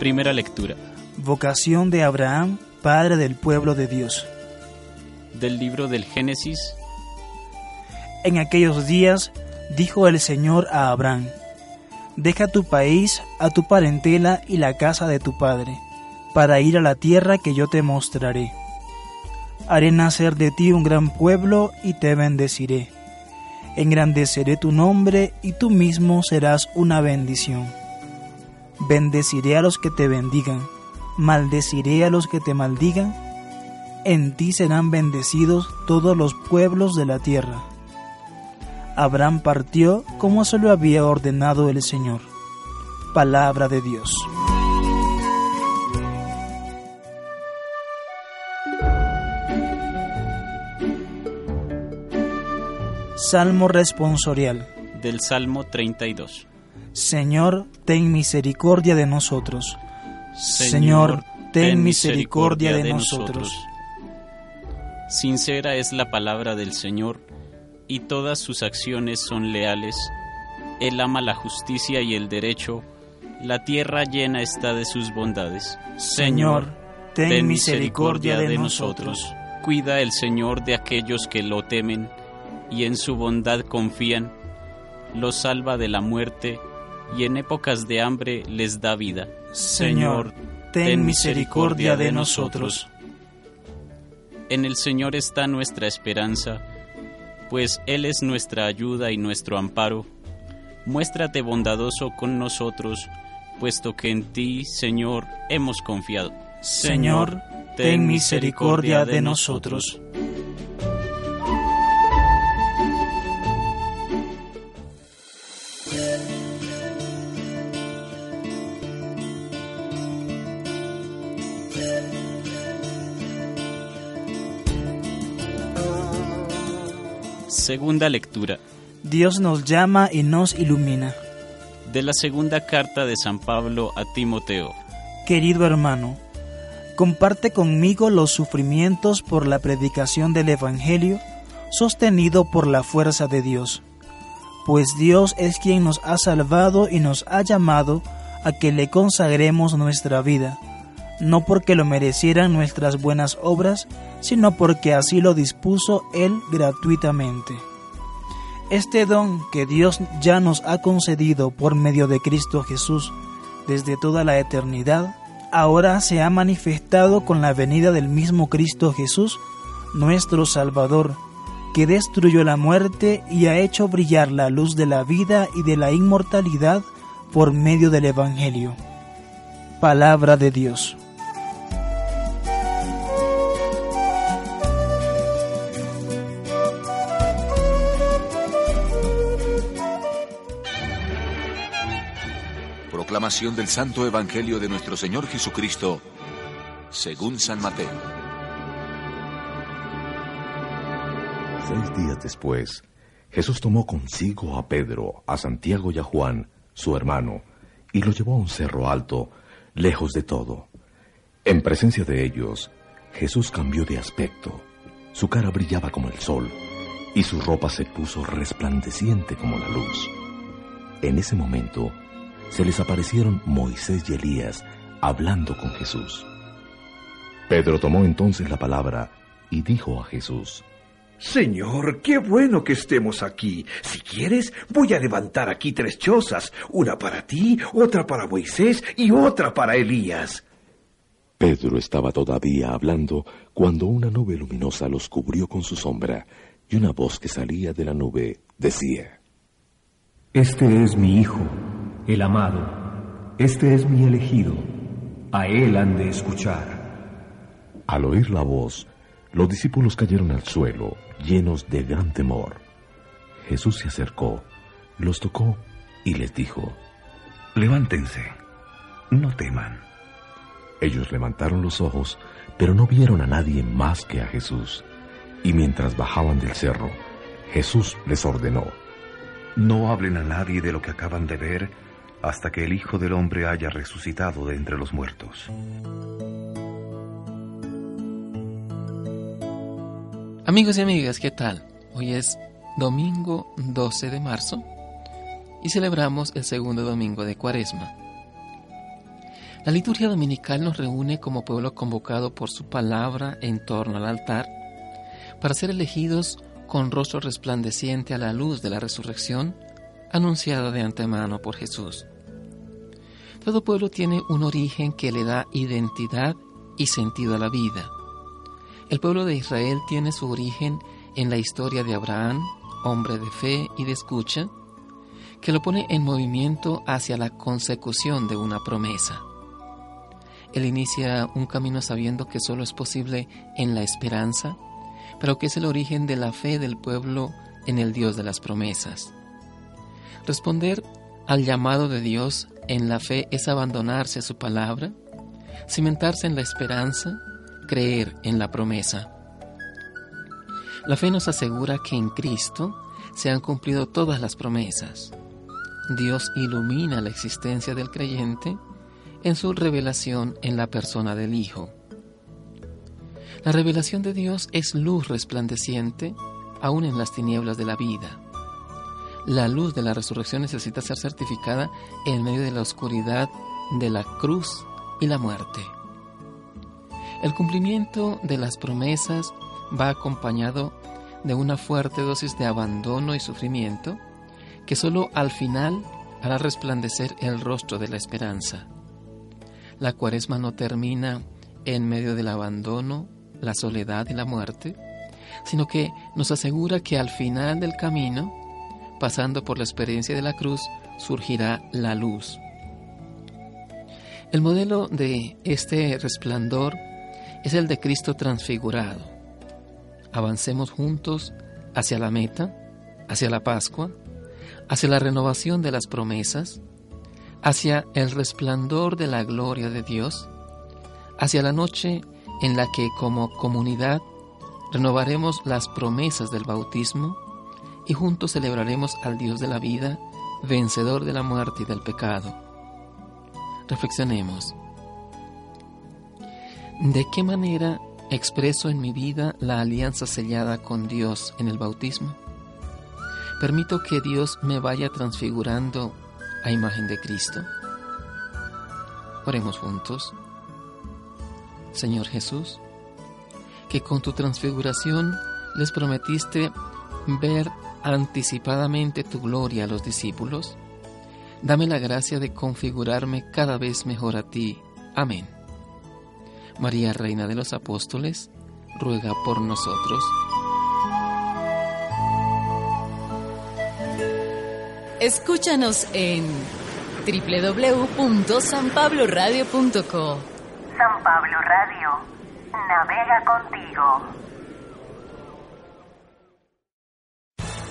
Primera lectura. Vocación de Abraham, padre del pueblo de Dios. Del libro del Génesis. En aquellos días dijo el Señor a Abraham, Deja tu país, a tu parentela y la casa de tu padre, para ir a la tierra que yo te mostraré. Haré nacer de ti un gran pueblo y te bendeciré. Engrandeceré tu nombre y tú mismo serás una bendición. Bendeciré a los que te bendigan, maldeciré a los que te maldigan. En ti serán bendecidos todos los pueblos de la tierra. Abraham partió como se lo había ordenado el Señor. Palabra de Dios. Salmo responsorial. Del Salmo 32. Señor, ten misericordia de nosotros. Señor, ten misericordia de nosotros. Sincera es la palabra del Señor, y todas sus acciones son leales. Él ama la justicia y el derecho, la tierra llena está de sus bondades. Señor, ten misericordia de nosotros. Cuida el Señor de aquellos que lo temen y en su bondad confían. Los salva de la muerte y en épocas de hambre les da vida. Señor, ten misericordia de nosotros. En el Señor está nuestra esperanza, pues Él es nuestra ayuda y nuestro amparo. Muéstrate bondadoso con nosotros, puesto que en ti, Señor, hemos confiado. Señor, ten misericordia de nosotros. Segunda lectura. Dios nos llama y nos ilumina. De la segunda carta de San Pablo a Timoteo. Querido hermano, comparte conmigo los sufrimientos por la predicación del Evangelio, sostenido por la fuerza de Dios. Pues Dios es quien nos ha salvado y nos ha llamado a que le consagremos nuestra vida, no porque lo merecieran nuestras buenas obras, sino porque así lo dispuso Él gratuitamente. Este don que Dios ya nos ha concedido por medio de Cristo Jesús desde toda la eternidad, ahora se ha manifestado con la venida del mismo Cristo Jesús, nuestro Salvador, que destruyó la muerte y ha hecho brillar la luz de la vida y de la inmortalidad por medio del Evangelio. Palabra de Dios. Del Santo Evangelio de nuestro Señor Jesucristo, según San Mateo. Seis días después, Jesús tomó consigo a Pedro, a Santiago y a Juan, su hermano, y lo llevó a un cerro alto, lejos de todo. En presencia de ellos, Jesús cambió de aspecto. Su cara brillaba como el sol, y su ropa se puso resplandeciente como la luz. En ese momento se les aparecieron Moisés y Elías hablando con Jesús. Pedro tomó entonces la palabra y dijo a Jesús, Señor, qué bueno que estemos aquí. Si quieres, voy a levantar aquí tres chozas, una para ti, otra para Moisés y otra para Elías. Pedro estaba todavía hablando cuando una nube luminosa los cubrió con su sombra, y una voz que salía de la nube decía, Este es mi Hijo, el amado, este es mi elegido, a él han de escuchar. Al oír la voz, los discípulos cayeron al suelo, llenos de gran temor. Jesús se acercó, los tocó y les dijo, Levántense, no teman. Ellos levantaron los ojos, pero no vieron a nadie más que a Jesús. Y mientras bajaban del cerro, Jesús les ordenó, No hablen a nadie de lo que acaban de ver hasta que el Hijo del Hombre haya resucitado de entre los muertos. Amigos y amigas, ¿qué tal? Hoy es domingo 12 de marzo y celebramos el segundo domingo de Cuaresma. La liturgia dominical nos reúne como pueblo convocado por su palabra en torno al altar para ser elegidos con rostro resplandeciente a la luz de la resurrección anunciada de antemano por Jesús. Todo pueblo tiene un origen que le da identidad y sentido a la vida. El pueblo de Israel tiene su origen en la historia de Abraham, hombre de fe y de escucha, que lo pone en movimiento hacia la consecución de una promesa. Él inicia un camino sabiendo que solo es posible en la esperanza, pero que es el origen de la fe del pueblo en el Dios de las promesas. Responder al llamado de Dios en la fe es abandonarse a su palabra, cimentarse en la esperanza, creer en la promesa. La fe nos asegura que en Cristo se han cumplido todas las promesas. Dios ilumina la existencia del creyente en su revelación en la persona del Hijo. La revelación de Dios es luz resplandeciente aún en las tinieblas de la vida. La luz de la resurrección necesita ser certificada en medio de la oscuridad de la cruz y la muerte. El cumplimiento de las promesas va acompañado de una fuerte dosis de abandono y sufrimiento que solo al final hará resplandecer el rostro de la esperanza. La cuaresma no termina en medio del abandono, la soledad y la muerte, sino que nos asegura que al final del camino, pasando por la experiencia de la cruz, surgirá la luz. El modelo de este resplandor es el de Cristo transfigurado. Avancemos juntos hacia la meta, hacia la Pascua, hacia la renovación de las promesas, hacia el resplandor de la gloria de Dios, hacia la noche en la que como comunidad renovaremos las promesas del bautismo y juntos celebraremos al Dios de la vida, vencedor de la muerte y del pecado. Reflexionemos. ¿De qué manera expreso en mi vida la alianza sellada con Dios en el bautismo? ¿Permito que Dios me vaya transfigurando a imagen de Cristo? Oremos juntos. Señor Jesús, que con tu transfiguración les prometiste ver anticipadamente tu gloria a los discípulos, dame la gracia de configurarme cada vez mejor a ti. Amén. María, Reina de los Apóstoles, ruega por nosotros. Escúchanos en www.sanpabloradio.co. San Pablo Radio, navega contigo.